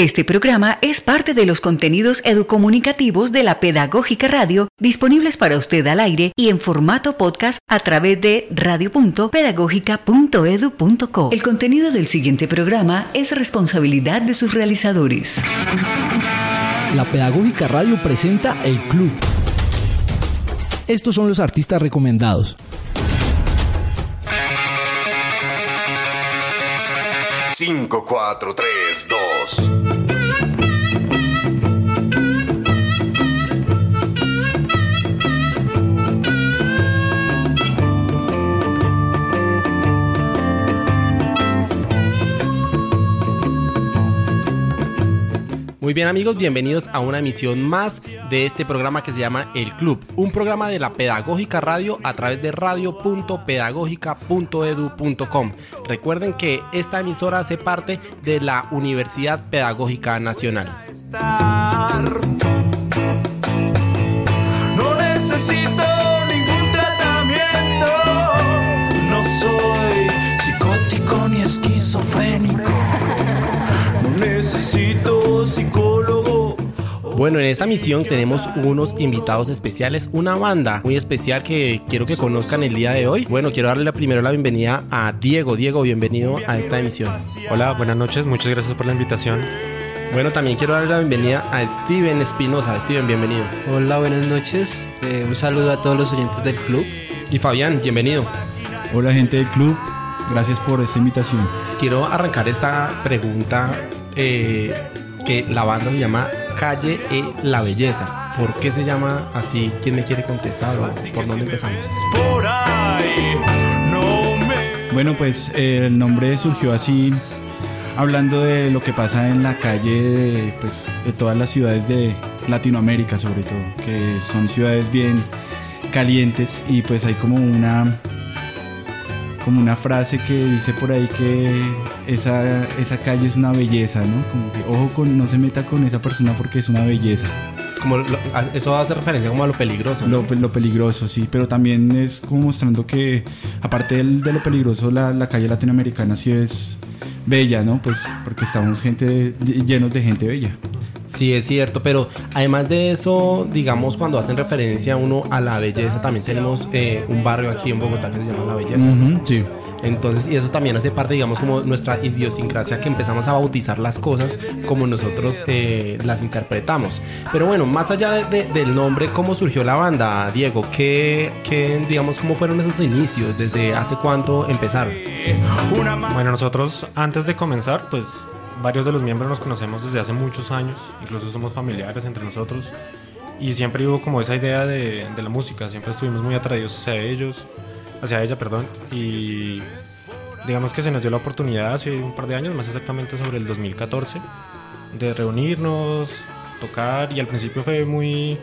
Este programa es parte de los contenidos educomunicativos de la Pedagógica Radio disponibles para usted al aire y en formato podcast a través de radio.pedagógica.edu.co. El contenido del siguiente programa es responsabilidad de sus realizadores. La Pedagógica Radio presenta El Club. Estos son los artistas recomendados. 5, 4, 3, 2. Muy bien amigos, bienvenidos a una emisión más de este programa que se llama El Club, un programa de la Pedagógica Radio a través de radio.pedagógica.edu.com. Recuerden que esta emisora hace parte de la Universidad Pedagógica Nacional. Psicólogo. Bueno, en esta misión tenemos unos invitados especiales, una banda muy especial que quiero que conozcan el día de hoy. Bueno, quiero darle la primero la bienvenida a Diego. Diego, bienvenido a esta emisión. Hola, buenas noches, muchas gracias por la invitación. Bueno, también quiero darle la bienvenida a Steven Espinosa. Steven, bienvenido. Hola, buenas noches. Eh, un saludo a todos los oyentes del club. Y Fabián, bienvenido. Hola gente del club, gracias por esta invitación. Quiero arrancar esta pregunta eh, que la banda se llama Calle E La Belleza. ¿Por qué se llama así? ¿Quién me quiere contestar o por dónde empezamos? Bueno, pues eh, el nombre surgió así, hablando de lo que pasa en la calle de, pues, de todas las ciudades de Latinoamérica, sobre todo, que son ciudades bien calientes y pues hay como una como una frase que dice por ahí que esa, esa calle es una belleza, ¿no? Como que ojo con no se meta con esa persona porque es una belleza. Como lo- eso hace referencia como a lo peligroso. ¿no? Lo, lo peligroso, sí, pero también es como mostrando que, aparte del- de lo peligroso, la, la calle latinoamericana sí es bella, ¿no? Pues porque estamos gente llenos de gente bella. Sí, es cierto, pero además de eso, digamos, cuando hacen referencia uno a la belleza, también tenemos eh, un barrio aquí en Bogotá que se llama La Belleza. Ujú, sí. Entonces, y eso también hace parte, digamos, como nuestra idiosincrasia que empezamos a bautizar las cosas como nosotros eh, las interpretamos. Pero bueno, más allá de- de- del nombre, ¿cómo surgió la banda, Diego? ¿Qué, qué, digamos, cómo fueron esos inicios? ¿Desde hace cuánto empezaron? Bueno, nosotros antes de comenzar, pues varios de los miembros nos conocemos desde hace muchos años, incluso somos familiares entre nosotros. Y siempre hubo como esa idea de, de la música, siempre estuvimos muy atraídos hacia ellos, hacia ella, perdón. Y digamos que se nos dio la oportunidad hace un par de años, más exactamente sobre el 2014, de reunirnos, tocar y al principio fue muy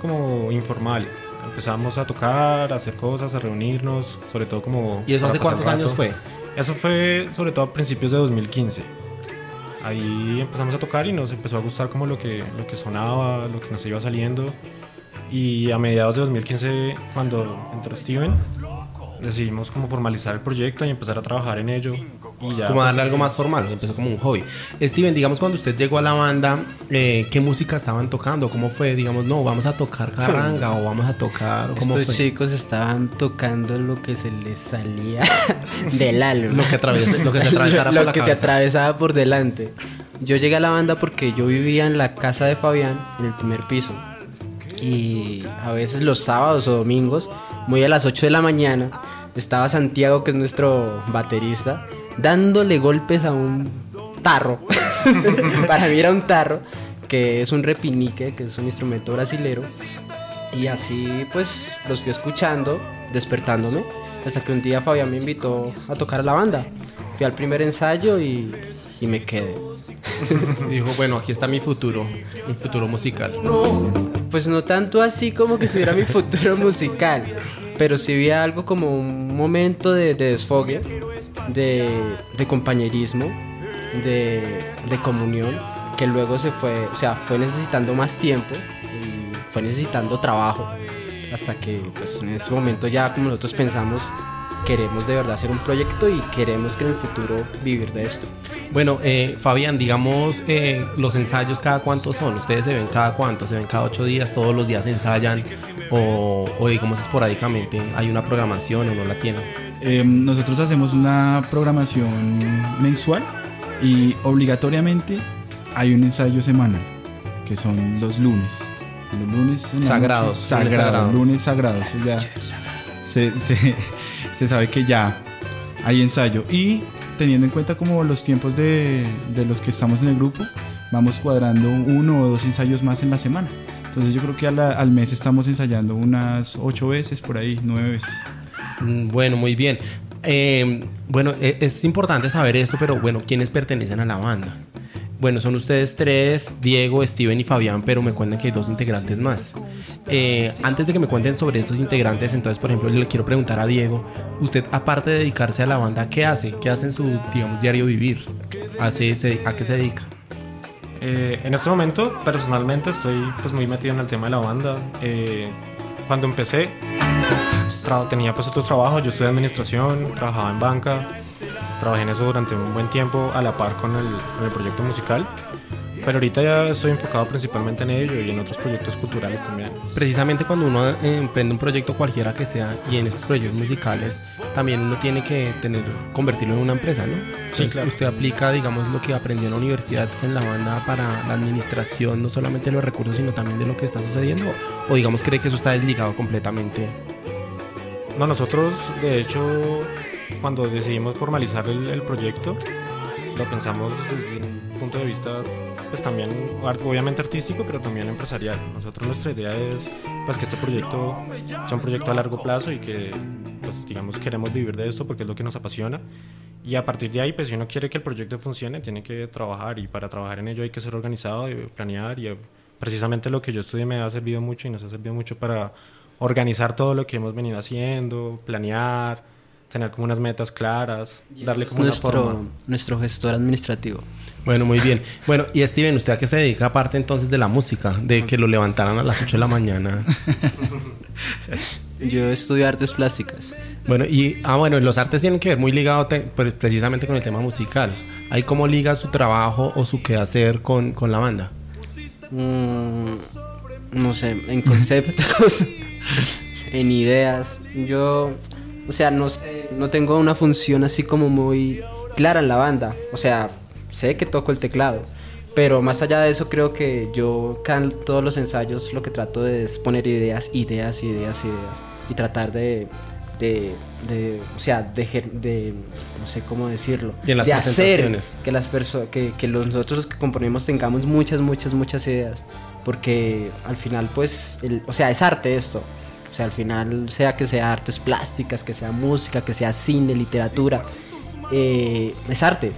como informal. Empezamos a tocar, a hacer cosas, a reunirnos, sobre todo como... ¿Y eso hace cuántos rato. años fue? Eso fue sobre todo a principios de 2015. Ahí empezamos a tocar y nos empezó a gustar como lo que, lo que sonaba, lo que nos iba saliendo. Y a mediados de 2015, cuando entró Steven, decidimos como formalizar el proyecto y empezar a trabajar en ello. Y ya, como darle pues, algo más formal, empezó como un hobby. Steven, digamos, cuando usted llegó a la banda, eh, ¿qué música estaban tocando? ¿Cómo fue? Digamos, no, vamos a tocar carranga o vamos a tocar. ¿Cómo Estos fue? chicos estaban tocando lo que se les salía del alma. Lo que, lo que se atravesara Lo por la que se cabeza. atravesaba por delante. Yo llegué a la banda porque yo vivía en la casa de Fabián, en el primer piso. Y a veces los sábados o domingos, muy a las 8 de la mañana, estaba Santiago, que es nuestro baterista, dándole golpes a un tarro. Para mí era un tarro, que es un repinique, que es un instrumento brasilero. Y así pues los fui escuchando, despertándome, hasta que un día Fabián me invitó a tocar a la banda. Fui al primer ensayo y y me quedé. Dijo, bueno, aquí está mi futuro, mi futuro musical. Pues no tanto así como que estuviera mi futuro musical, pero sí vi algo como un momento de, de desfogue, de, compañerismo, de, de comunión, que luego se fue, o sea, fue necesitando más tiempo y fue necesitando trabajo, hasta que pues, en ese momento ya como nosotros pensamos, queremos de verdad hacer un proyecto y queremos que en el futuro vivir de esto. Bueno, eh, Fabián, digamos, eh, los ensayos cada cuánto son. Ustedes se ven cada cuánto, se ven cada ocho días, todos los días ensayan o, o digamos esporádicamente hay una programación o no la tienen. Eh, nosotros hacemos una programación mensual y obligatoriamente hay un ensayo semanal, que son los lunes. Los lunes Sagrados, sagrados, lunes sagrados. ya se, se- se sabe que ya hay ensayo. Y teniendo en cuenta como los tiempos de, los que estamos en el grupo, vamos cuadrando uno o dos ensayos más en la semana. Entonces yo creo que al mes estamos ensayando unas ocho veces por ahí, nueve veces. Mm, Bueno, muy bien. Eh, bueno, e- es importante saber esto, pero bueno, ¿quiénes pertenecen a la banda? Bueno, son ustedes tres, Diego, Steven y Fabián, pero me cuentan que hay dos integrantes más. Eh, antes de que me cuenten sobre estos integrantes, entonces, por ejemplo, le quiero preguntar a Diego, usted aparte de dedicarse a la banda, ¿qué hace? ¿Qué hace en su, digamos, diario vivir? ¿Hace, se- ¿A qué se dedica? Eh, en este momento, personalmente, estoy pues muy metido en el tema de la banda. Eh, cuando empecé, tenía pues otros trabajos. Yo estudié administración, trabajaba en banca. Trabajé en eso durante un buen tiempo a la par con el, con el proyecto musical. Pero ahorita ya estoy enfocado principalmente en ello y en otros proyectos culturales también. Precisamente cuando uno eh, emprende un proyecto cualquiera que sea y en estos proyectos musicales también uno tiene que tener convertirlo en una empresa, ¿no? Entonces, claro. usted aplica, digamos, lo que aprendió en la universidad en la banda para la administración, no solamente de los recursos, sino también de lo que está sucediendo, o digamos cree que eso está desligado completamente. No, nosotros, de hecho, cuando decidimos formalizar el, el proyecto, lo pensamos desde un punto de vista, pues también, obviamente artístico, pero también empresarial. Nosotros nuestra idea es, pues, que este proyecto sea un proyecto a largo plazo y que, pues, digamos, queremos vivir de esto porque es lo que nos apasiona. Y a partir de ahí, pues, si uno quiere que el proyecto funcione, tiene que trabajar y para trabajar en ello hay que ser organizado y planear y eh, precisamente lo que yo estudié me ha servido mucho y nos ha servido mucho para organizar todo lo que hemos venido haciendo, planear, tener como unas metas claras, darle como nuestro, una forma. nuestro gestor administrativo. Bueno, muy bien. Bueno, y Steven, ¿usted a qué se dedica aparte entonces de la música? De que lo levantaran a las 8 de la mañana. Yo estudio artes plásticas. Bueno, y ah, bueno, los artes tienen que ver muy ligado te- pre- precisamente con el tema musical. ¿Hay cómo liga su trabajo o su quehacer con, con la banda? Mm, no sé, en conceptos, en ideas. Yo, o sea, no no tengo una función así como muy clara en la banda. O sea, sé que toco el teclado. Pero más allá de eso, creo que yo en todos los ensayos lo que trato de es poner ideas, ideas, ideas, ideas. Y tratar de, de, de o sea, de, no sé cómo decirlo. Y en las de hacer que las personas, que, que los- nosotros los que componemos tengamos muchas, muchas, muchas ideas. Porque al final, pues, el- o sea, es arte esto. O sea, al final, sea que sea artes plásticas, que sea música, que sea cine, literatura, eh, es arte.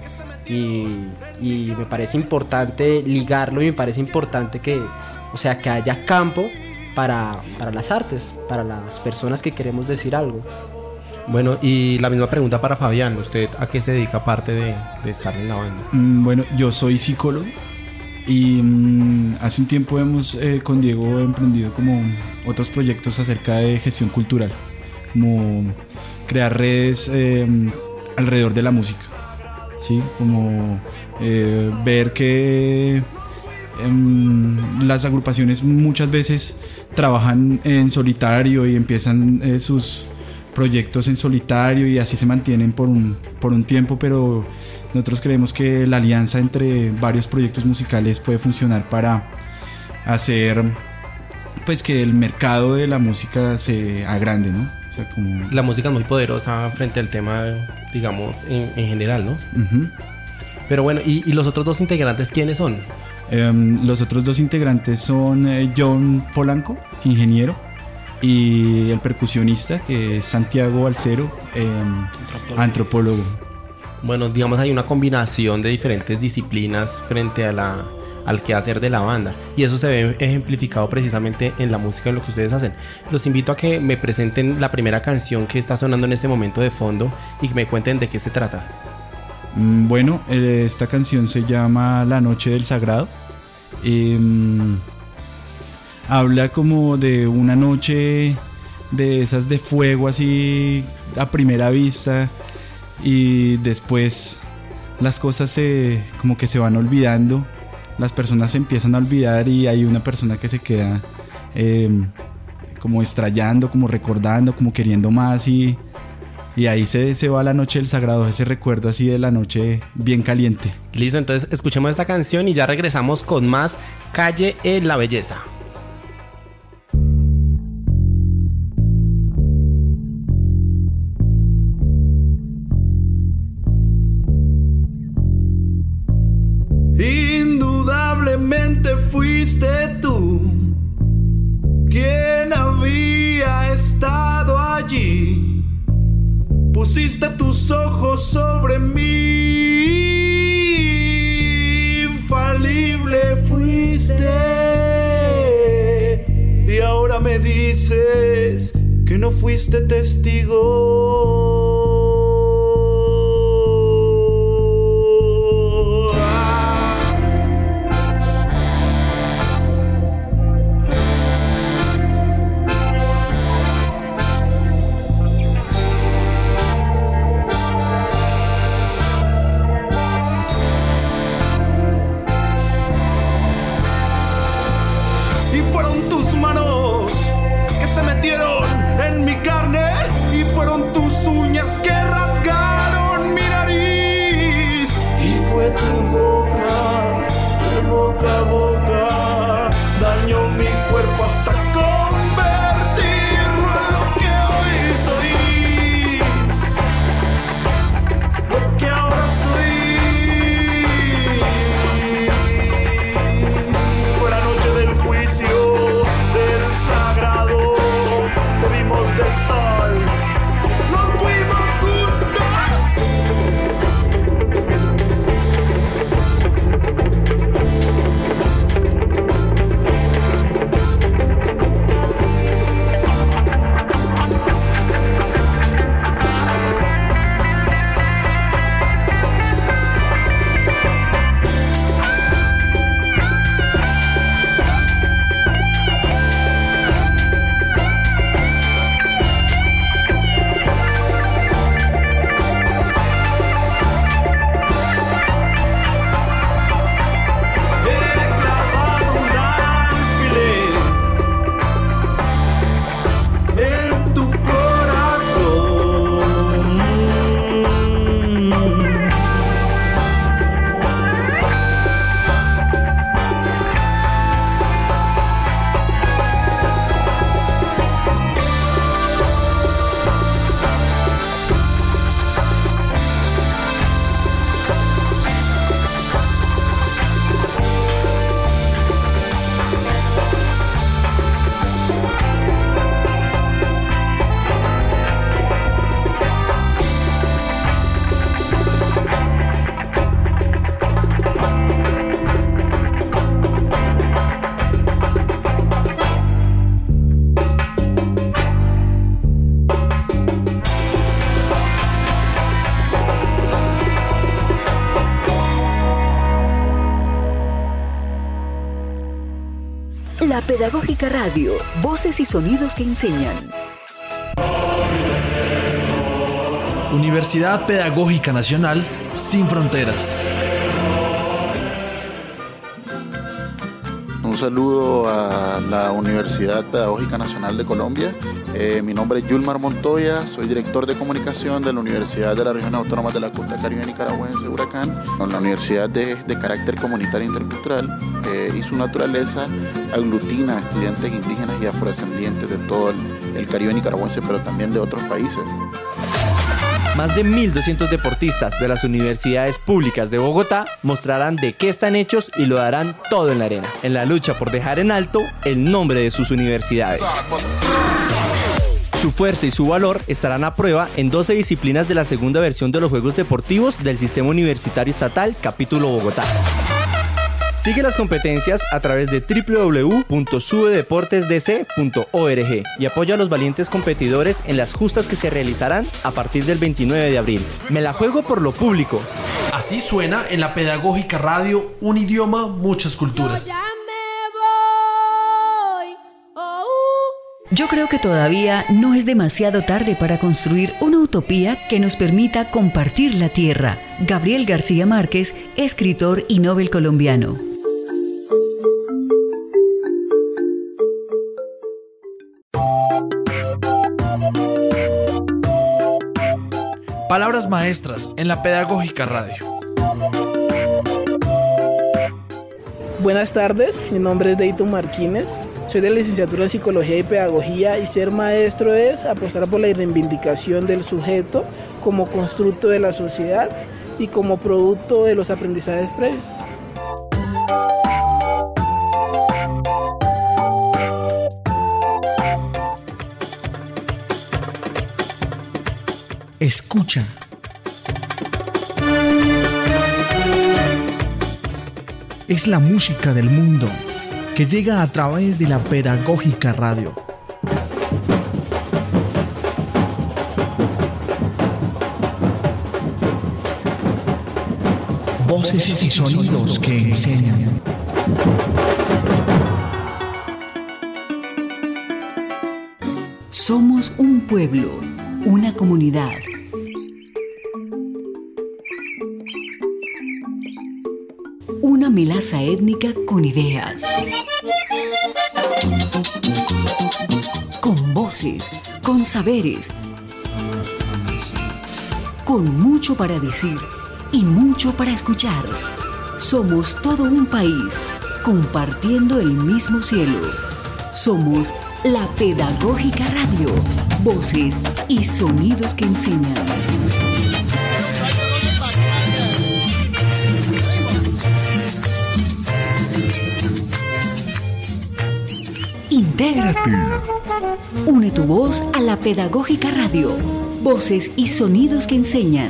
Y, y me parece importante ligarlo y me parece importante que, o sea, que haya campo para, para las artes, para las personas que queremos decir algo. Bueno, y la misma pregunta para Fabián. ¿Usted a qué se dedica aparte de, de estar en la banda? Mm, Bueno, yo soy psicólogo y mm, hace un tiempo hemos eh, con Diego emprendido como otros proyectos acerca de gestión cultural, como crear redes eh, alrededor de la música, ¿sí? Como eh, ver que em, las agrupaciones muchas veces trabajan en solitario y empiezan eh, sus proyectos en solitario y así se mantienen por un, por un tiempo, pero nosotros creemos que la alianza entre varios proyectos musicales puede funcionar para hacer pues que el mercado de la música se agrande, ¿no? O sea, como... La música es muy poderosa frente al tema, digamos, en, en general, ¿no? Pero bueno, ¿y, y los otros dos integrantes quiénes son? Em, los otros dos integrantes son eh, John Polanco, ingeniero, y el percusionista, que es Santiago Alcero, em, antropólogo. Bueno, digamos hay una combinación de diferentes disciplinas frente a la, al quehacer de la banda. Y eso se ve ejemplificado precisamente en la música, en lo que ustedes hacen. Los invito a que me presenten la primera canción que está sonando en este momento de fondo y que me cuenten de qué se trata. Mm, Bueno, eh, esta canción se llama La Noche del Sagrado. Em, habla como de una noche de esas de fuego así a primera vista y después las cosas se como que se van olvidando, las personas se empiezan a olvidar y hay una persona que se queda em, como estrellando, como recordando, como queriendo más y, y ahí se, se va la noche del sagrado, ese recuerdo así de la noche bien caliente. Listo, entonces escuchemos esta canción y ya regresamos con más Calle en la Belleza. Fuiste tú quien había estado allí. Pusiste tus ojos sobre mí. Infalible fuiste. Y ahora me dices que no fuiste testigo. Pedagógica Radio, voces y sonidos que enseñan. Universidad Pedagógica Nacional sin fronteras. Un saludo a la Universidad Pedagógica Nacional de Colombia. Eh, mi nombre es Yulmar Montoya, soy director de comunicación de la Universidad de la Región Autónoma de la Costa Caribe Nicaragüense, Huracán, una universidad de, de carácter comunitario e intercultural eh, y su naturaleza aglutina a estudiantes indígenas y afrodescendientes de todo el, el Caribe nicaragüense, pero también de otros países. Más de 1.200 deportistas de las universidades públicas de Bogotá mostrarán de qué están hechos y lo darán todo en la arena, en la lucha por dejar en alto el nombre de sus universidades. Su fuerza y su valor estarán a prueba en 12 disciplinas de la segunda versión de los Juegos Deportivos del Sistema Universitario Estatal, capítulo Bogotá. Sigue las competencias a través de www.subedeportesdc.org y apoya a los valientes competidores en las justas que se realizarán a partir del 29 de abril. Me la juego por lo público. Así suena en la Pedagógica Radio, un idioma, muchas culturas. Yo creo que todavía no es demasiado tarde para construir una utopía que nos permita compartir la tierra. Gabriel García Márquez, escritor y Nobel colombiano. Palabras maestras en la Pedagógica Radio. Buenas tardes, mi nombre es Dayton Martínez, soy de la licenciatura en Psicología y Pedagogía y ser maestro es apostar por la reivindicación del sujeto como constructo de la sociedad y como producto de los aprendizajes previos. Escucha. Es la música del mundo que llega a través de la pedagógica radio. Voces y sonidos que enseñan. Somos un pueblo, una comunidad. Étnica con ideas. Con voces, con saberes. Con mucho para decir y mucho para escuchar. Somos todo un país compartiendo el mismo cielo. Somos la Pedagógica Radio. Voces y sonidos que enseñan. Intégrate. Une tu voz a la Pedagógica Radio. Voces y sonidos que enseñan.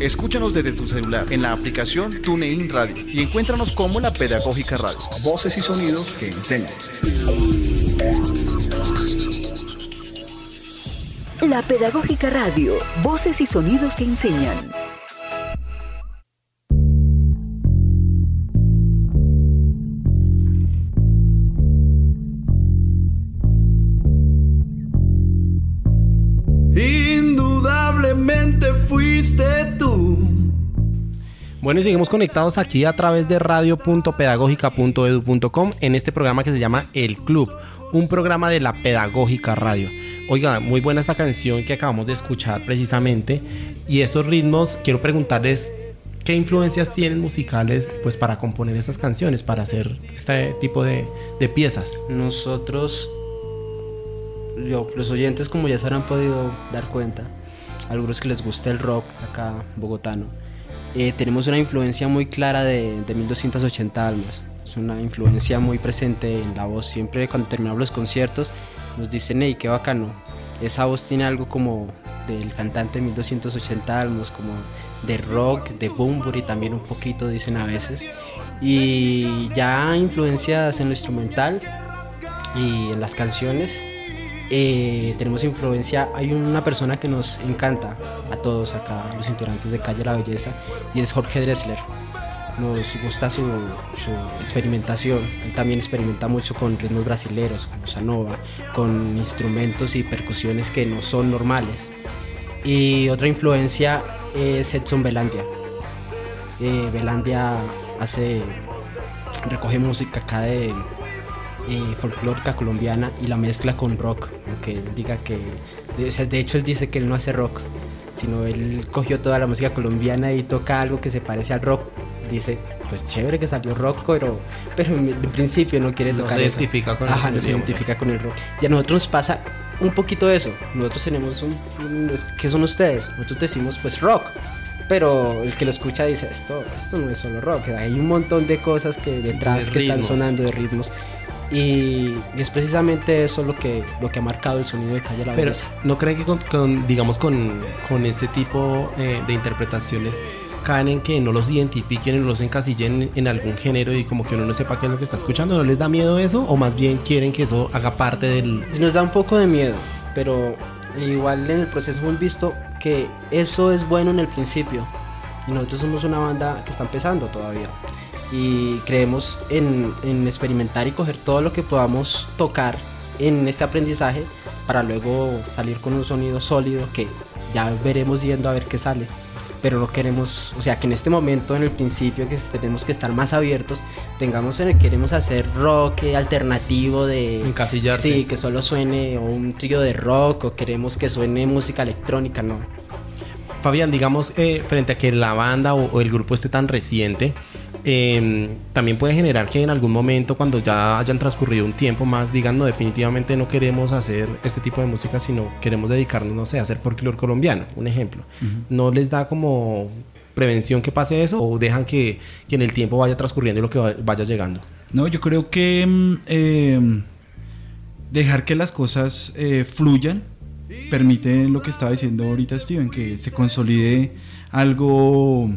Escúchanos desde tu celular en la aplicación TuneIn Radio y encuéntranos como la Pedagógica Radio. Voces y sonidos que enseñan. La Pedagógica Radio. Voces y sonidos que enseñan. Bueno, y seguimos conectados aquí a través de radio.pedagógica.edu.com en este programa que se llama El Club, un programa de la Pedagógica Radio. Oiga, muy buena esta canción que acabamos de escuchar precisamente. Y esos ritmos, quiero preguntarles qué influencias tienen musicales pues para componer estas canciones, para hacer este tipo de, de piezas. Nosotros, yo, los oyentes como ya se habrán podido dar cuenta, algunos que les gusta el rock acá bogotano, eh, tenemos una influencia muy clara de, de 1280 almas. Es una influencia muy presente en la voz. Siempre cuando terminamos los conciertos nos dicen, hey, qué bacano. Esa voz tiene algo como del cantante de 1280 almas, como de rock, de y también un poquito, dicen a veces. Y ya influencias en lo instrumental y en las canciones, eh, tenemos influencia, hay una persona que nos encanta a todos acá, los integrantes de Calle La Belleza, y es Jorge Dressler. Nos gusta su, experimentación, él también experimenta mucho con ritmos brasileros, con bossa nova, con instrumentos y percusiones que no son normales. Y otra influencia es Edson Belandia. Eh, Belandia hace, recoge música acá de eh, folclórica colombiana y la mezcla con rock, aunque él diga que, de, o sea, de hecho él dice que él no hace rock, sino él cogió toda la música colombiana y toca algo que se parece al rock. Dice, pues chévere que salió rock, pero, pero en, principio no quiere No tocar se eso. identifica con el Ajá, no se identifica con el rock. Y a nosotros nos pasa un poquito eso. Nosotros tenemos un, un- ¿qué son ustedes? Nosotros decimos pues rock, pero el que lo escucha dice, esto, esto no es solo rock, hay un montón de cosas que detrás De que están ritmos. sonando de ritmos. Y es precisamente eso lo que, lo que ha marcado el sonido de Calle La Pero Belleza. ¿no creen que con, con, digamos, con, con este tipo eh, de interpretaciones caen en que no los identifiquen no los encasillen en algún género y como que uno no sepa qué es lo que está escuchando? ¿No les da miedo eso? ¿O más bien quieren que eso haga parte del... Nos da un poco de miedo, pero igual en el proceso hemos visto que eso es bueno en el principio. Y nosotros somos una banda que está empezando todavía. Y creemos en, en experimentar y coger todo lo que podamos tocar en este aprendizaje para luego salir con un sonido sólido que ya veremos yendo a ver qué sale. Pero no queremos, o sea, que en este momento, en el principio, que tenemos que estar más abiertos, tengamos en el que queremos hacer rock alternativo de... Encasillarse. Sí, que solo suene o un trío de rock o queremos que suene música electrónica, no. Fabián, digamos, eh, frente a que la banda o, o el grupo esté tan reciente, eh, también puede generar que en algún momento, cuando ya hayan transcurrido un tiempo más, digan, no, definitivamente no queremos hacer este tipo de música, sino queremos dedicarnos, no sé, a hacer folclore colombiano, un ejemplo. ¿No les da como prevención que pase eso o dejan que, que en el tiempo vaya transcurriendo y lo que va- vaya llegando? No, yo creo que mm, eh, dejar que las cosas eh, fluyan permite lo que estaba diciendo ahorita Steven, que se consolide algo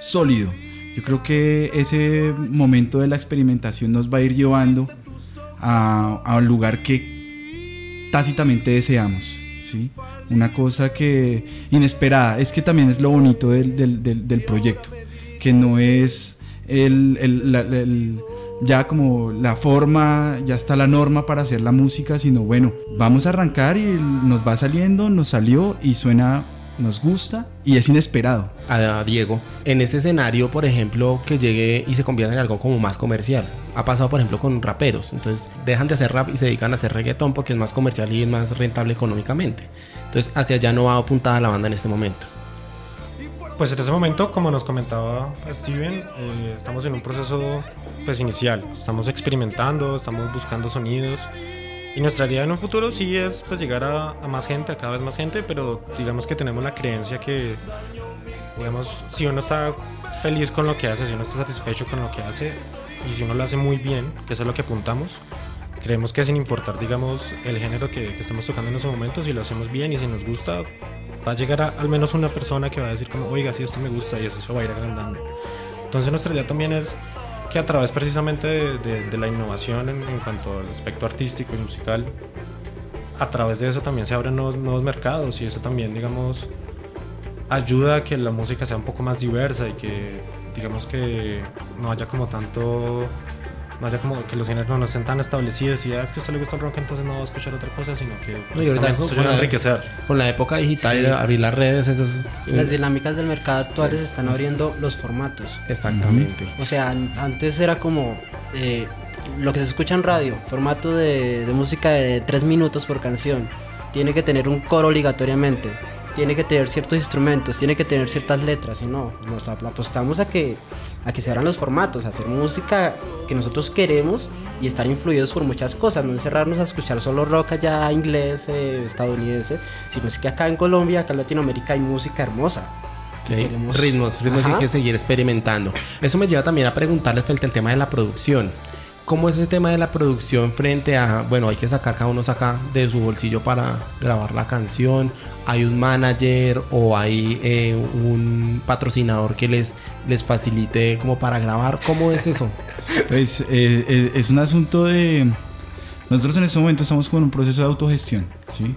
sólido. Yo creo que ese momento de la experimentación nos va a ir llevando a, un lugar que tácitamente deseamos. ¿sí? Una cosa que inesperada, es que también es lo bonito del, del- proyecto, que no es el, el- ya como la forma, ya está la norma para hacer la música, sino bueno, vamos a arrancar y nos va saliendo, nos salió y suena, nos gusta y es inesperado. a Diego, en este escenario, por ejemplo, que llegue y se convierta en algo como más comercial. Ha pasado, por ejemplo, con raperos. Entonces, dejan de hacer rap y se dedican a hacer reggaetón porque es más comercial y es más rentable económicamente. Entonces, hacia allá no va apuntada la banda en este momento. Pues en ese momento, como nos comentaba Steven, eh, estamos en un proceso pues inicial. Estamos experimentando, estamos buscando sonidos. Y nuestra idea en un futuro sí es pues llegar a, más gente, a cada vez más gente, pero digamos que tenemos la creencia que, digamos, si uno está feliz con lo que hace, si uno está satisfecho con lo que hace, y si uno lo hace muy bien, que eso es lo que apuntamos, creemos que sin importar, digamos, el género que, que estamos tocando en ese momento, si lo hacemos bien y si nos gusta, va a llegar a, al menos una persona que va a decir como, oiga, si esto me gusta y eso, eso va a ir agrandando. Entonces nuestra idea también es que a través precisamente de, la innovación en, en cuanto al aspecto artístico y musical, a través de eso también se abren nuevos, nuevos mercados y eso también, digamos, ayuda a que la música sea un poco más diversa y que, digamos que no haya como tanto, no haya como que los géneros no estén tan establecidos y "Ah, es que a usted le gusta el rock entonces no va a escuchar otra cosa, sino que No, y ahorita con, la, enriquecer. con la época digital, Sí. abrir las redes, eso es... Las dinámicas del mercado actuales están abriendo los formatos. Exactamente. O sea, an- antes era como eh, lo que se escucha en radio, formato de, de música de tres minutos por canción. Tiene que tener un coro obligatoriamente, tiene que tener ciertos instrumentos, tiene que tener ciertas letras. Y no, nos ap- apostamos a que, a que se abran los formatos, a hacer música que nosotros queremos y estar influidos por muchas cosas. No encerrarnos a escuchar solo rock allá inglés, eh, estadounidense, sino es que acá en Colombia, acá en Latinoamérica hay música hermosa. Sí, Queremos- ritmos, ritmos que hay Ajá. que seguir experimentando. Eso me lleva también a preguntarles frente al tema de la producción. ¿Cómo es ese tema de la producción frente a, bueno, hay que sacar, cada uno saca de su bolsillo para grabar la canción? ¿Hay un manager o hay eh, un patrocinador que les, les facilite como para grabar? ¿Cómo es eso? Pues eh, eh, es un asunto de... Nosotros en este momento estamos con un proceso de autogestión, ¿sí?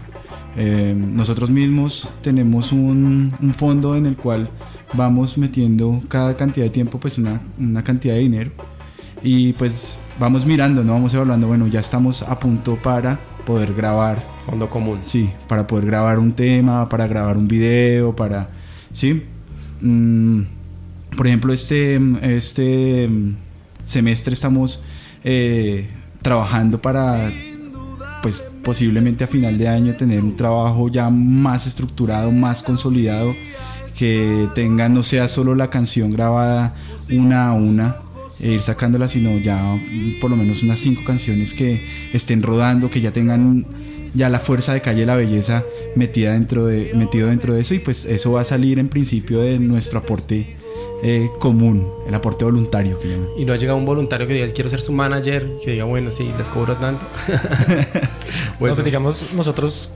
Eh, nosotros mismos tenemos un, un fondo en el cual vamos metiendo cada cantidad de tiempo pues una, una cantidad de dinero y pues vamos mirando, ¿no? Vamos evaluando, bueno, ya estamos a punto para poder grabar. Fondo común. Sí, para poder grabar un tema, para grabar un video, para... ¿Sí? Mm, por ejemplo, este, este semestre estamos eh, trabajando para, pues posiblemente a final de año tener un trabajo ya más estructurado, más consolidado, que tenga, no sea solo la canción grabada una a una, ir sacándola, sino ya por lo menos unas cinco canciones que estén rodando, que ya tengan ya la fuerza de calle La Belleza metida dentro de, metido dentro de eso y pues eso va a salir en principio de nuestro aporte eh, común, el aporte voluntario que llaman. Y no ha llegado un voluntario que diga, quiero ser su manager, que diga, bueno, sí, les cobro tanto. Pues digamos, nosotros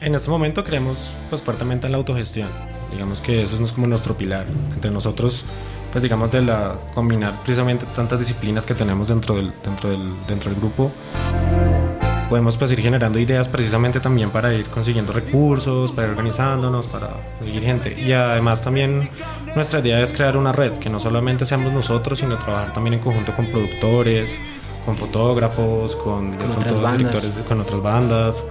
en este momento creemos pues fuertemente en la autogestión. Digamos que eso es como nuestro pilar. Entre nosotros, pues digamos de la combinar precisamente tantas disciplinas que tenemos dentro del, dentro del, dentro del grupo, podemos pues ir generando ideas precisamente también para ir consiguiendo recursos, para ir organizándonos, para conseguir gente. Y además también nuestra idea es crear una red, que no solamente seamos nosotros, sino trabajar también en conjunto con productores, con fotógrafos, con, pronto otras bandas. directores, con otras bandas.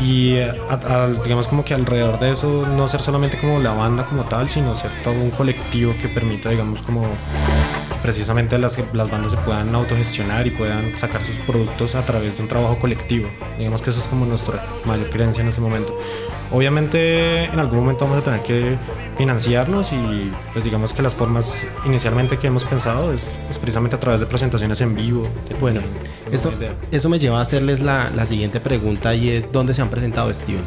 Y eh, a- a- digamos como que alrededor de eso no ser solamente como la banda como tal, sino ser todo un colectivo que permita, digamos, como precisamente las, las bandas se puedan autogestionar y puedan sacar sus productos a través de un trabajo colectivo. Digamos que eso es como nuestra mayor creencia en ese momento. Obviamente en algún momento vamos a tener que financiarnos y pues digamos que las formas inicialmente que hemos pensado es, es precisamente a través de presentaciones en vivo. Bueno, eso, eso me lleva a hacerles la, la siguiente pregunta y es, ¿dónde se han presentado, Steven?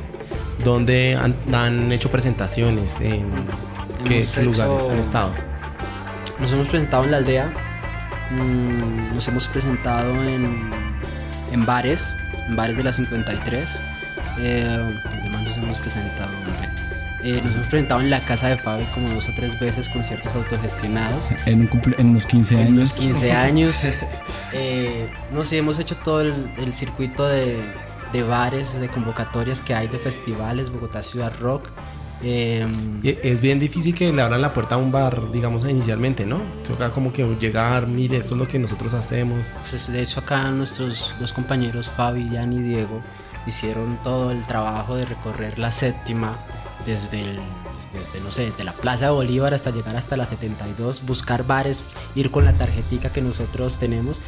¿Dónde han, han hecho presentaciones? ¿En qué Hemos lugares hecho- han estado? Nos hemos presentado en la aldea, mm, nos hemos presentado en, en bares, en bares de la 53. Eh, ¿Dónde más nos hemos presentado? Eh, nos hemos presentado en la casa de Fabi como dos o tres veces conciertos autogestionados. En, un cumple- en unos 15 años. En los 15 años. eh, no sé, hemos hecho todo el, el circuito de, de bares, de convocatorias que hay de festivales, Bogotá Ciudad Rock. Eh, Y Es bien difícil que le abran la puerta a un bar, digamos, inicialmente, ¿no? Toca como que llegar, mire, esto es lo que nosotros hacemos. Pues de hecho acá nuestros dos compañeros Fabi, Jan y Diego hicieron todo el trabajo de recorrer la séptima desde el desde no sé, desde la Plaza de Bolívar hasta llegar hasta la 72, buscar bares, ir con la tarjetica que nosotros tenemos,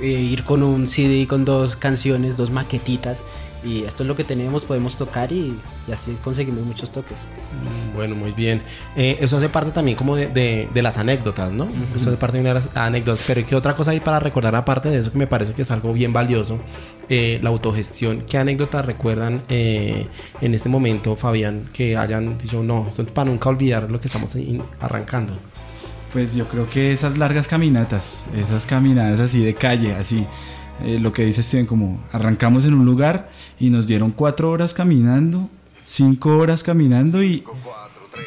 eh, ir con un CD con dos canciones, dos maquetitas y esto es lo que tenemos, podemos tocar y, y así conseguimos muchos toques. Bueno, muy bien. Eh, eso hace parte también como de, de- de las anécdotas, ¿no? Eso hace parte de una de las anécdotas. Pero ¿qué otra cosa hay para recordar aparte de eso que me parece que es algo bien valioso? Eh, la autogestión. ¿Qué anécdotas recuerdan eh, en este momento, Fabián, que hayan dicho, no, esto es para nunca olvidar lo que estamos arrancando? Pues yo creo que esas largas caminatas, esas caminadas así de calle, así, eh, lo que dice Steven, como arrancamos en un lugar y nos dieron cuatro horas caminando, cinco horas caminando y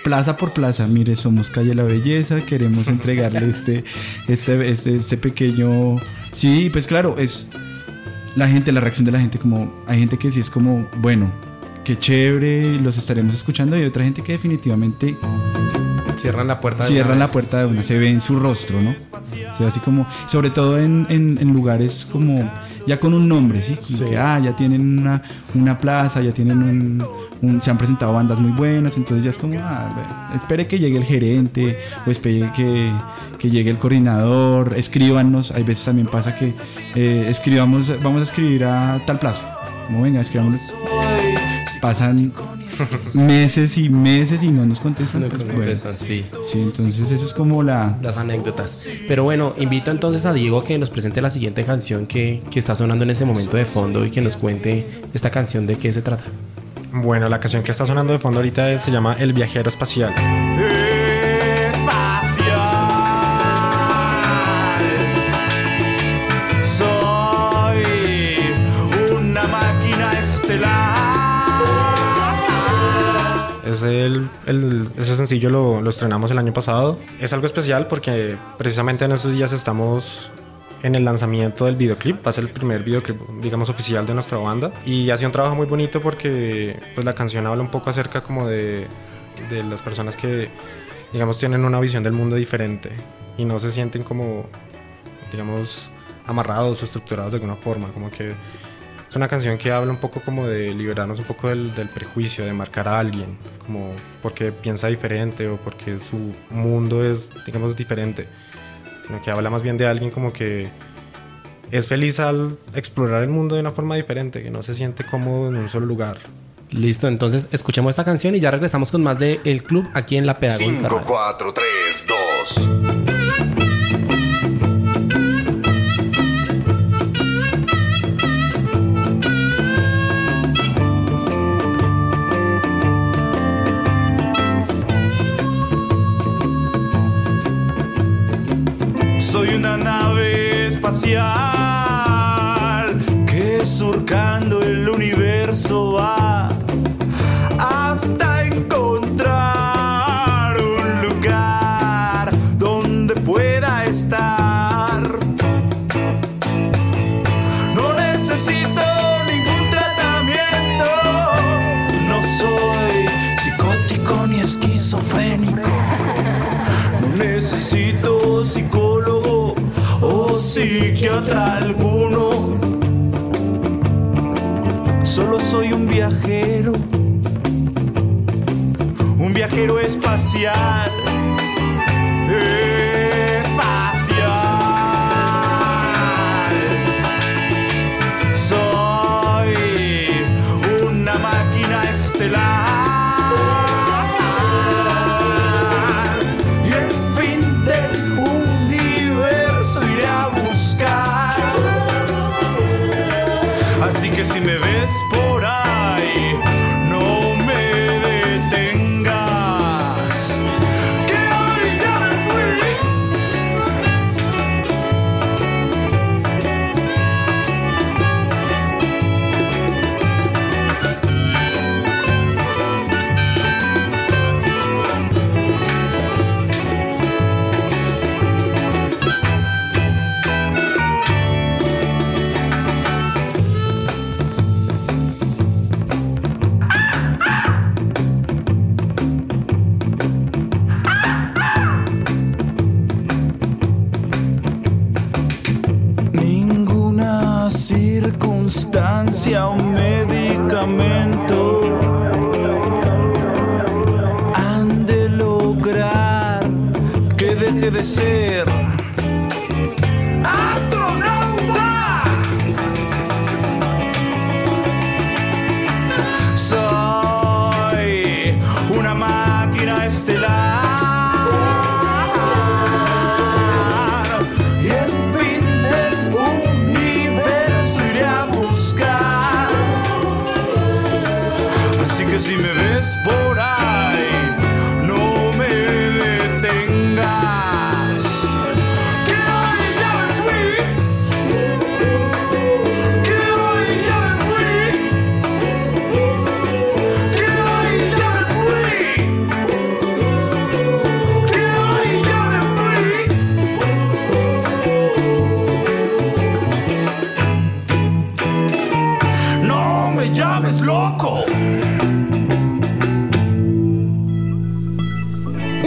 plaza por plaza, mire, somos Calle La Belleza, queremos entregarle este, este, este, este pequeño... Sí, pues claro, es la gente, la reacción de la gente, como hay gente que sí es como, bueno, qué chévere, los estaremos escuchando y otra gente que definitivamente Cierran la puerta de Cierran una la puerta de una, se ve en su rostro, ¿no? Se ve así como, sobre todo en, en- en lugares como, ya con un nombre, ¿sí? Como Sí. que, ah, ya tienen una, una plaza, ya tienen un, un- se han presentado bandas muy buenas, entonces ya es como, ah, espere que llegue el gerente, o espere que, que llegue el coordinador, escríbanos, hay veces también pasa que eh, escribamos, vamos a escribir a tal plaza, como venga, escribamos, pasan meses y meses y no nos contestan. No pues, bueno. contestan, sí. Sí, entonces eso es como la... Las anécdotas. Pero bueno, invito entonces a Diego que nos presente la siguiente canción que, que está sonando en ese momento de fondo y que nos cuente esta canción de qué se trata. Bueno, la canción que está sonando de fondo ahorita se llama El viajero espacial. El, el- ese sencillo lo, lo estrenamos el año pasado. Es algo especial porque precisamente en estos días estamos en el lanzamiento del videoclip. Va a ser el primer videoclip, digamos, oficial de nuestra banda. Y ha sido un trabajo muy bonito porque pues, la canción habla un poco acerca como de, de las personas que, digamos, tienen una visión del mundo diferente y no se sienten como, digamos, amarrados o estructurados de alguna forma. Como que es una canción que habla un poco como de liberarnos un poco del, del prejuicio, de marcar a alguien, como porque piensa diferente o porque su mundo es, digamos, diferente, sino que habla más bien de alguien como que es feliz al explorar el mundo de una forma diferente, que no se siente cómodo en un solo lugar. Listo, entonces escuchemos esta canción y ya regresamos con más de El Club aquí en La Pedagógica. 5, Radio. 4, 3, 2. Psicólogo o psiquiatra alguno. Solo soy un viajero. Un viajero espacial.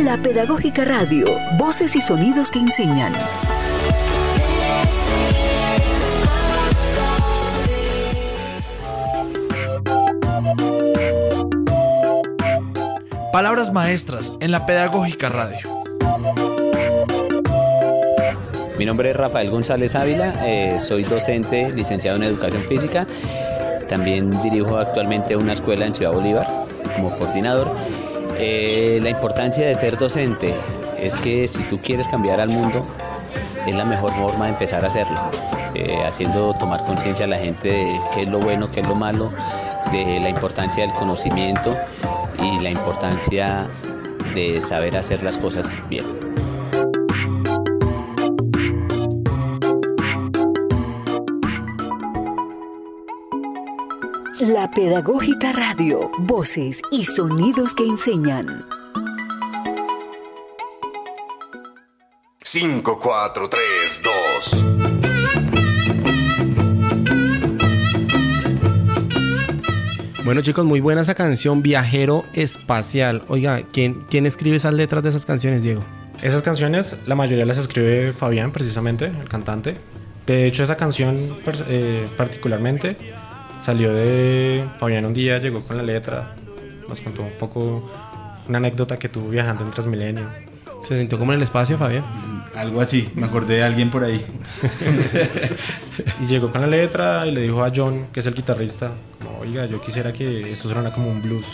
La Pedagógica Radio, voces y sonidos que enseñan. Palabras maestras en la Pedagógica Radio. Mi nombre es Rafael González Ávila, eh, soy docente licenciado en Educación Física. También dirijo actualmente una escuela en Ciudad Bolívar como coordinador. Eh, la importancia de ser docente es que si tú quieres cambiar al mundo, es la mejor forma de empezar a hacerlo, eh, haciendo tomar conciencia a la gente de qué es lo bueno, qué es lo malo, de la importancia del conocimiento y la importancia de saber hacer las cosas bien. La Pedagógica Radio, voces y sonidos que enseñan. 5, 4, 3, 2. Bueno chicos, muy buena esa canción Viajero Espacial. Oiga, ¿quién, ¿quién escribe esas letras de esas canciones, Diego? Esas canciones, la mayoría las escribe Fabián, precisamente, el cantante. De hecho, esa canción eh, particularmente salió de Fabián un día, llegó con la letra, nos contó un poco una anécdota que tuvo viajando en Transmilenio. ¿Se sintió como en el espacio, Fabián? Algo así, me acordé de alguien por ahí. y llegó con la letra y le dijo a John, que es el guitarrista, como, oiga, yo quisiera que esto sonara como un blues.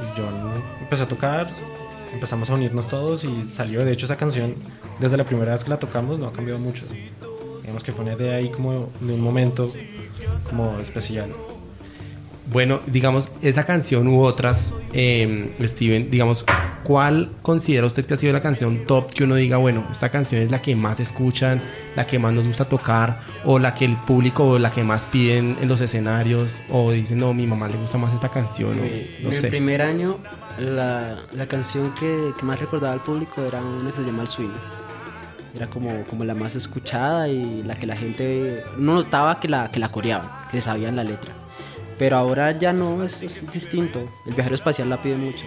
Y John empezó a tocar, empezamos a unirnos todos y salió. De hecho, esa canción, desde la primera vez que la tocamos, no ha cambiado mucho. Digamos que fue una idea ahí como de un momento como especial. Bueno, digamos, esa canción u otras, eh, Steven, digamos, ¿cuál considera usted que ha sido la canción top que uno diga, bueno, esta canción es la que más escuchan, la que más nos gusta tocar, o la que el público, o la que más piden en los escenarios, o dicen, no, mi mamá le gusta más esta canción, o no en el sé. primer año, la, la canción que, que más recordaba al público era una que se llama El Swing. Era como, como la más escuchada y la que la gente no notaba que la, que la coreaban, que sabían la letra. Pero ahora ya no, es, es distinto. El viajero espacial la pide mucho,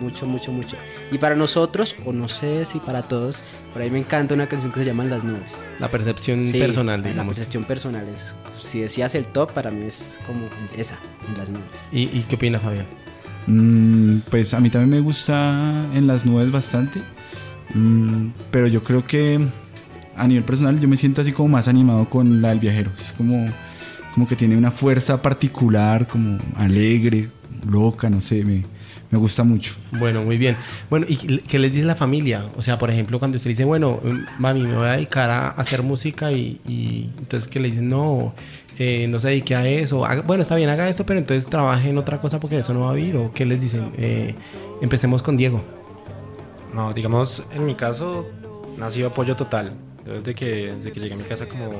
mucho, mucho, mucho. Y para nosotros, o no sé si para todos, por ahí me encanta una canción que se llama En las nubes. La percepción Sí, personal, La digamos. percepción personal es, si decías el top, para mí es como esa, En las nubes. ¿Y, y qué opina Fabián? Mm, pues a mí también me gusta en las nubes bastante. Mm, pero yo creo que a nivel personal yo me siento así como más animado con la del viajero. Es como, como que tiene una fuerza particular, como alegre, loca, no sé, me, me gusta mucho. Bueno, muy bien. Bueno, ¿y qué les dice la familia? O sea, por ejemplo, cuando usted dice, bueno, mm, mami, me voy a dedicar a hacer música y, entonces que le dicen, no, eh, no se dedique a eso. Bueno, está bien, haga eso, pero entonces trabaje en otra cosa porque eso no va a vivir. ¿O qué les dicen? Eh, empecemos con Diego. No, digamos, en mi caso, ha sido apoyo total. Yo Desde que, desde que llegué a mi casa como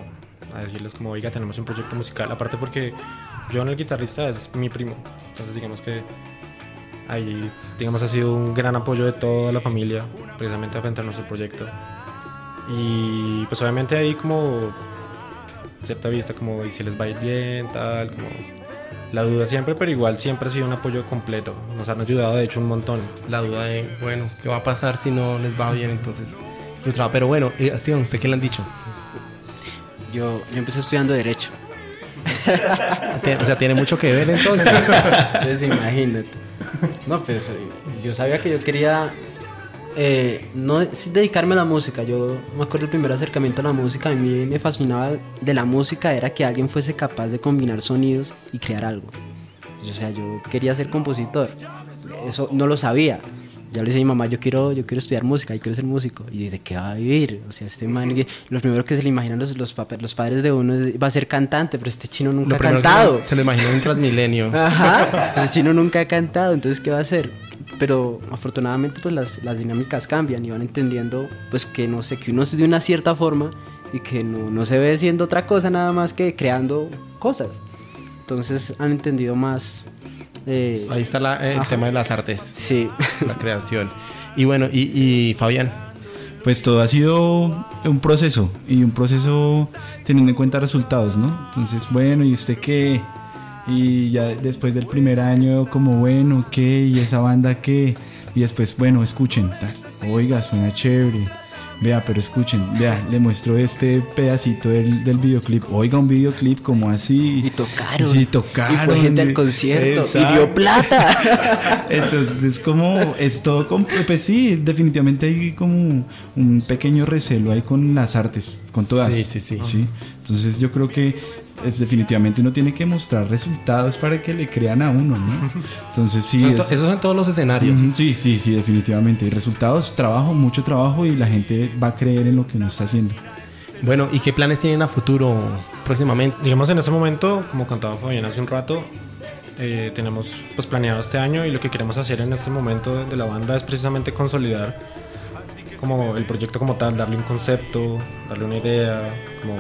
a decirles como, oiga, tenemos un proyecto musical. Aparte porque John, el guitarrista, es mi primo. Entonces digamos que ahí, digamos, ha sido un gran apoyo de toda la familia, precisamente frente a nuestro proyecto. Y pues obviamente ahí como cierta vista, como, y si les va a ir bien, tal, como la duda siempre, pero igual siempre ha sido un apoyo completo. Nos han ayudado de hecho un montón. La duda de, bueno, ¿qué va a pasar si no les va bien? Entonces, frustrado. Pero bueno, eh, Steven, ¿usted qué le han dicho? Yo, yo empecé estudiando Derecho. O sea, tiene mucho que ver entonces. Entonces, imagínate. No, pues eh, yo sabía que yo quería eh, no es dedicarme a la música. Yo me acuerdo el primer acercamiento a la música. A mí me fascinaba de la música era que alguien fuese capaz de combinar sonidos y crear algo. O sea, yo quería ser compositor. Eso no lo sabía. Ya le decía a mi mamá, yo quiero, yo quiero estudiar música, yo quiero ser músico. Y dice, ¿qué va a vivir? O sea, este man, los primeros que se le imaginan los, los, los padres de uno es- va a ser cantante, pero este chino nunca Lo ha cantado. Se lo imagina un transmilenio. Ajá. Pues el chino nunca ha cantado, entonces ¿qué va a hacer? Pero afortunadamente pues las, las dinámicas cambian y van entendiendo pues que no sé, que uno es de una cierta forma y que no, no se ve siendo otra cosa nada más que creando cosas. Entonces han entendido más... eh, Ahí está la- el ajá. tema de las artes. Sí. La creación. Y bueno, y, y Fabián. Pues todo ha sido un proceso y un proceso teniendo en cuenta resultados, ¿no? Entonces, bueno, ¿y usted qué? Y ya después del primer año, como bueno, ¿qué? ¿Y esa banda qué? Y después, bueno, escuchen, tal. Oiga, suena chévere. Vea, pero escuchen, vea, le muestro este pedacito del, del videoclip. Oiga, un videoclip como así. Y tocaron. Sí, tocaron. Y fue gente al concierto, y dio plata. Entonces es como, es todo, como- pues sí, definitivamente hay como un pequeño recelo ahí con las artes, con todas. Sí, sí, sí. Entonces yo creo que es, definitivamente uno tiene que mostrar resultados para que le crean a uno, ¿no? Entonces sí. Son es- esos son todos los escenarios. Sí, sí, sí, definitivamente. Y resultados, trabajo, mucho trabajo y la gente va a creer en lo que uno está haciendo. Bueno, ¿y qué planes tienen a futuro próximamente? Digamos en ese momento, como contaba Fabián hace un rato, eh, tenemos pues planeado este año y lo que queremos hacer en este momento de, de la banda es precisamente consolidar como el proyecto como tal, darle un concepto, darle una idea, como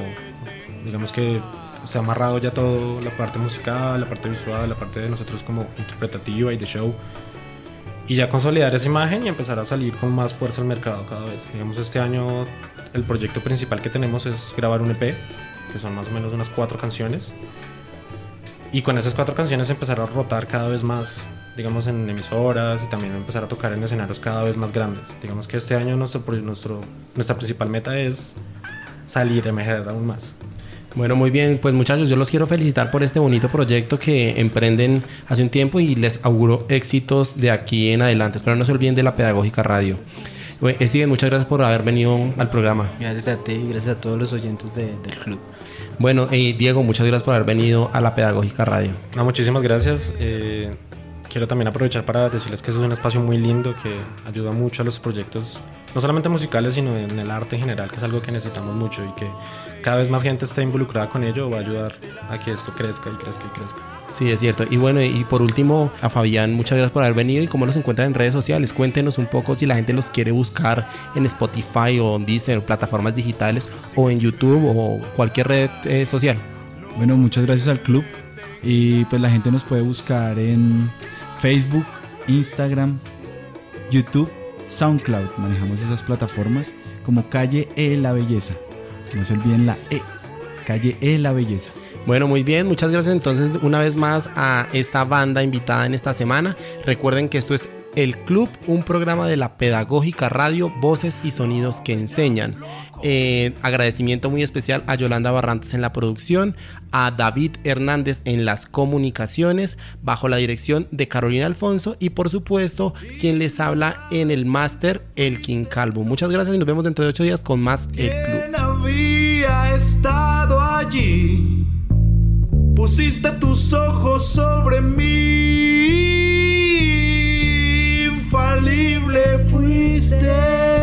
digamos que se ha amarrado ya todo, la parte musical, la parte visual, la parte de nosotros como interpretativa y de show. Y ya consolidar esa imagen y empezar a salir con más fuerza al mercado cada vez. Digamos, este año el proyecto principal que tenemos es grabar un EP, que son más o menos unas cuatro canciones. Y con esas cuatro canciones empezar a rotar cada vez más, digamos, en emisoras y también empezar a tocar en escenarios cada vez más grandes. Digamos que este año nuestro, nuestro, nuestra principal meta es salir, emerger aún más. Bueno, muy bien, pues muchachos, yo los quiero felicitar por este bonito proyecto que emprenden hace un tiempo y les auguro éxitos de aquí en adelante. Espero no se olviden de la Pedagógica Radio. Eh, Steven, muchas gracias por haber venido al programa. Gracias a ti y gracias a todos los oyentes de- del club. Bueno, eh, Diego, muchas gracias por haber venido a la Pedagógica Radio. No, muchísimas gracias. Eh, quiero también aprovechar para decirles que eso es un espacio muy lindo que ayuda mucho a los proyectos, no solamente musicales, sino en el arte en general, que es algo que necesitamos mucho y que cada vez más gente esté involucrada con ello va a ayudar a que esto crezca y crezca y crezca. Sí, es cierto. Y bueno, y por último, a Fabián, muchas gracias por haber venido y cómo los encuentran en redes sociales. Cuéntenos un poco si la gente los quiere buscar en Spotify o en Disney, o plataformas digitales o en YouTube o cualquier red eh, social. Bueno, muchas gracias al club y pues la gente nos puede buscar en Facebook, Instagram, YouTube, SoundCloud. Manejamos esas plataformas como Calle E La Belleza. No se olviden la E. Calle E La Belleza. Bueno, muy bien, muchas gracias entonces una vez más a esta banda invitada en esta semana. Recuerden que esto es El Club, un programa de la Pedagógica Radio, voces y sonidos que enseñan. Eh, agradecimiento muy especial a Yolanda Barrantes en la producción, a David Hernández en las comunicaciones, bajo la dirección de Carolina Alfonso y por supuesto quien les habla en el máster, El King Calvo. Muchas gracias y nos vemos dentro de ocho días con más El Club. había estado allí? Pusiste tus ojos sobre mí. Infalible fuiste.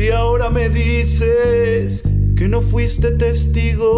Y ahora me dices que no fuiste testigo.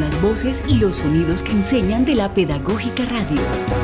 Las voces y los sonidos que enseñan de la Pedagógica Radio.